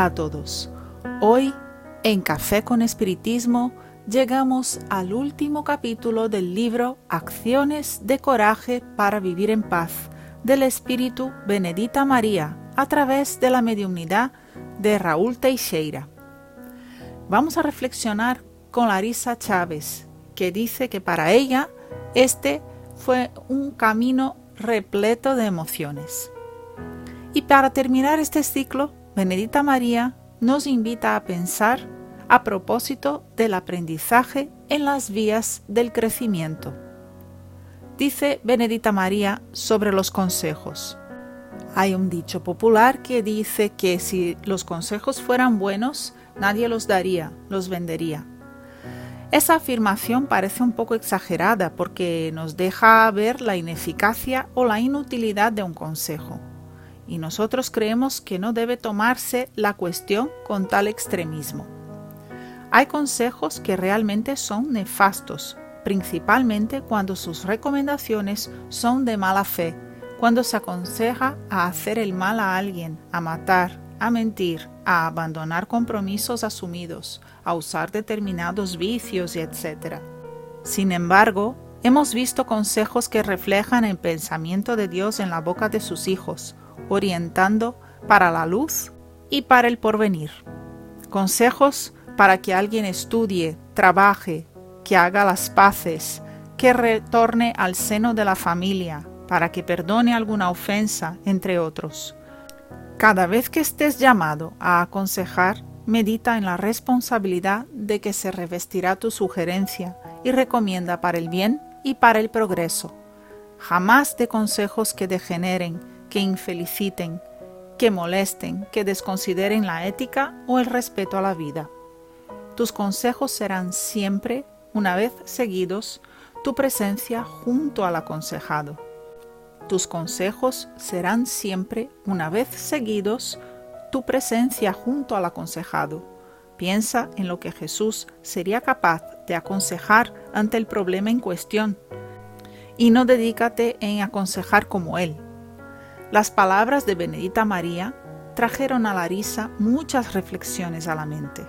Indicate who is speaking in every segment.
Speaker 1: A todos. Hoy, en Café con Espiritismo, llegamos al último capítulo del libro Acciones de Coraje para Vivir en Paz del Espíritu Benedita María a través de la mediunidad de Raúl Teixeira. Vamos a reflexionar con Larisa Chávez, que dice que para ella este fue un camino repleto de emociones. Y para terminar este ciclo, Benedita María nos invita a pensar a propósito del aprendizaje en las vías del crecimiento. Dice Benedita María sobre los consejos. Hay un dicho popular que dice que si los consejos fueran buenos, nadie los daría, los vendería. Esa afirmación parece un poco exagerada porque nos deja ver la ineficacia o la inutilidad de un consejo. Y nosotros creemos que no debe tomarse la cuestión con tal extremismo. Hay consejos que realmente son nefastos, principalmente cuando sus recomendaciones son de mala fe, cuando se aconseja a hacer el mal a alguien, a matar, a mentir, a abandonar compromisos asumidos, a usar determinados vicios etc. Sin embargo, hemos visto consejos que reflejan el pensamiento de Dios en la boca de sus hijos, orientando para la luz y para el porvenir. Consejos para que alguien estudie, trabaje, que haga las paces, que retorne al seno de la familia, para que perdone alguna ofensa, entre otros. Cada vez que estés llamado a aconsejar, medita en la responsabilidad de que se revestirá tu sugerencia y recomienda para el bien y para el progreso. Jamás de consejos que degeneren, que infeliciten, que molesten, que desconsideren la ética o el respeto a la vida. Tus consejos serán siempre, una vez seguidos, tu presencia junto al aconsejado tus consejos serán siempre, una vez seguidos, tu presencia junto al aconsejado. Piensa en lo que Jesús sería capaz de aconsejar ante el problema en cuestión y no dedícate en aconsejar como Él. Las palabras de Benedita María trajeron a Larisa muchas reflexiones a la mente.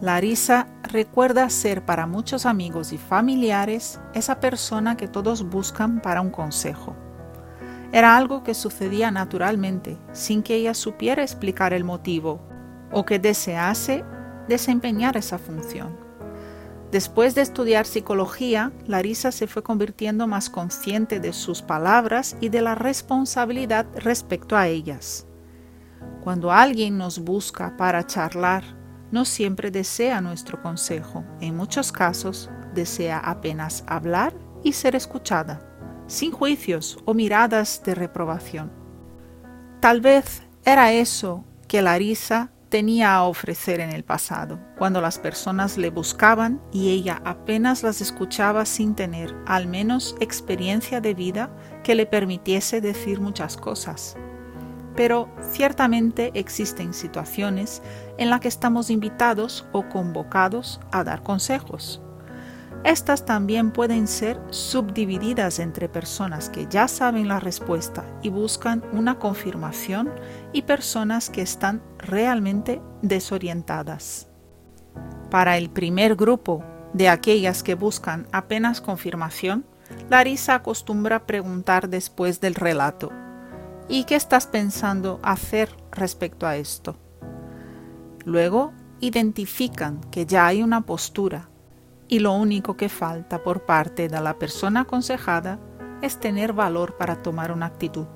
Speaker 1: Larisa recuerda ser para muchos amigos y familiares esa persona que todos buscan para un consejo. Era algo que sucedía naturalmente, sin que ella supiera explicar el motivo o que desease desempeñar esa función. Después de estudiar psicología, Larisa se fue convirtiendo más consciente de sus palabras y de la responsabilidad respecto a ellas. Cuando alguien nos busca para charlar, no siempre desea nuestro consejo. En muchos casos, desea apenas hablar y ser escuchada, sin juicios o miradas de reprobación. Tal vez era eso que Larisa tenía a ofrecer en el pasado, cuando las personas le buscaban y ella apenas las escuchaba sin tener al menos experiencia de vida que le permitiese decir muchas cosas pero ciertamente existen situaciones en las que estamos invitados o convocados a dar consejos. Estas también pueden ser subdivididas entre personas que ya saben la respuesta y buscan una confirmación y personas que están realmente desorientadas. Para el primer grupo de aquellas que buscan apenas confirmación, Larisa acostumbra preguntar después del relato ¿Y qué estás pensando hacer respecto a esto? Luego identifican que ya hay una postura y lo único que falta por parte de la persona aconsejada es tener valor para tomar una actitud.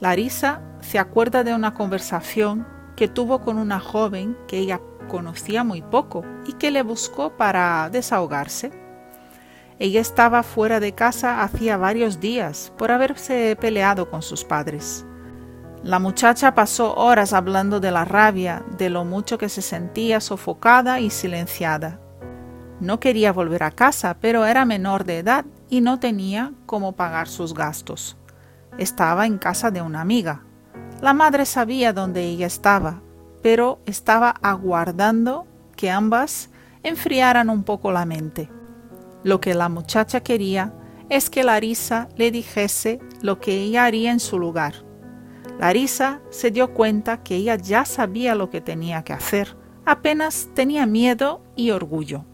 Speaker 1: Larisa se acuerda de una conversación que tuvo con una joven que ella conocía muy poco y que le buscó para desahogarse. Ella estaba fuera de casa hacía varios días por haberse peleado con sus padres. La muchacha pasó horas hablando de la rabia, de lo mucho que se sentía sofocada y silenciada. No quería volver a casa, pero era menor de edad y no tenía cómo pagar sus gastos. Estaba en casa de una amiga. La madre sabía dónde ella estaba, pero estaba aguardando que ambas enfriaran un poco la mente. Lo que la muchacha quería es que Larisa le dijese lo que ella haría en su lugar. Larisa se dio cuenta que ella ya sabía lo que tenía que hacer, apenas tenía miedo y orgullo.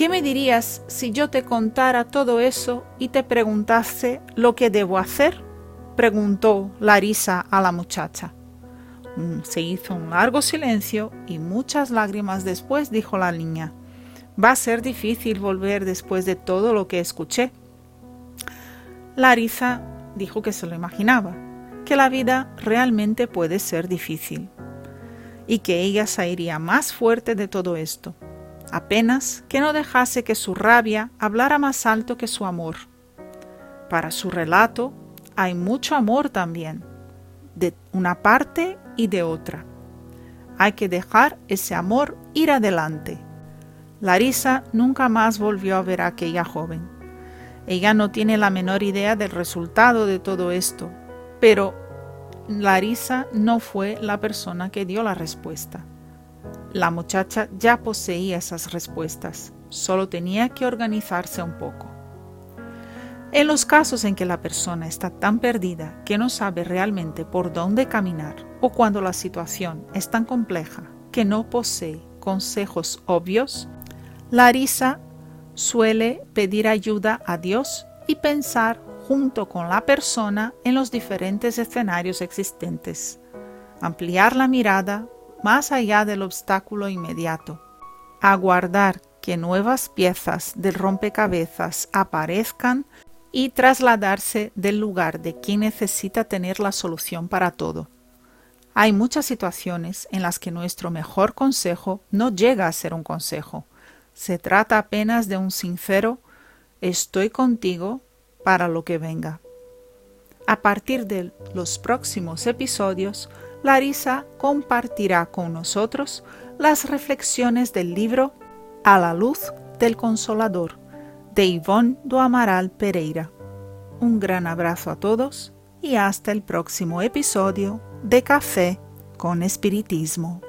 Speaker 1: ¿Qué me dirías si yo te contara todo eso y te preguntase lo que debo hacer? preguntó Larisa a la muchacha. Mm, se hizo un largo silencio y muchas lágrimas después dijo la niña. Va a ser difícil volver después de todo lo que escuché. Larisa dijo que se lo imaginaba, que la vida realmente puede ser difícil y que ella saldría más fuerte de todo esto, apenas que no dejase que su rabia hablara más alto que su amor. Para su relato hay mucho amor también, de una parte y de otra. Hay que dejar ese amor ir adelante. Larisa nunca más volvió a ver a aquella joven. Ella no tiene la menor idea del resultado de todo esto, pero Larisa no fue la persona que dio la respuesta. La muchacha ya poseía esas respuestas, solo tenía que organizarse un poco. En los casos en que la persona está tan perdida que no sabe realmente por dónde caminar o cuando la situación es tan compleja que no posee consejos obvios, Larisa suele pedir ayuda a Dios y pensar junto con la persona en los diferentes escenarios existentes. Ampliar la mirada más allá del obstáculo inmediato. Aguardar que nuevas piezas del rompecabezas aparezcan y trasladarse del lugar de quien necesita tener la solución para todo. Hay muchas situaciones en las que nuestro mejor consejo no llega a ser un consejo. Se trata apenas de un sincero estoy contigo para lo que venga. A partir de los próximos episodios, Larisa compartirá con nosotros las reflexiones del libro A la luz del Consolador de Ivonne do Amaral Pereira. Un gran abrazo a todos y hasta el próximo episodio de Café con Espiritismo.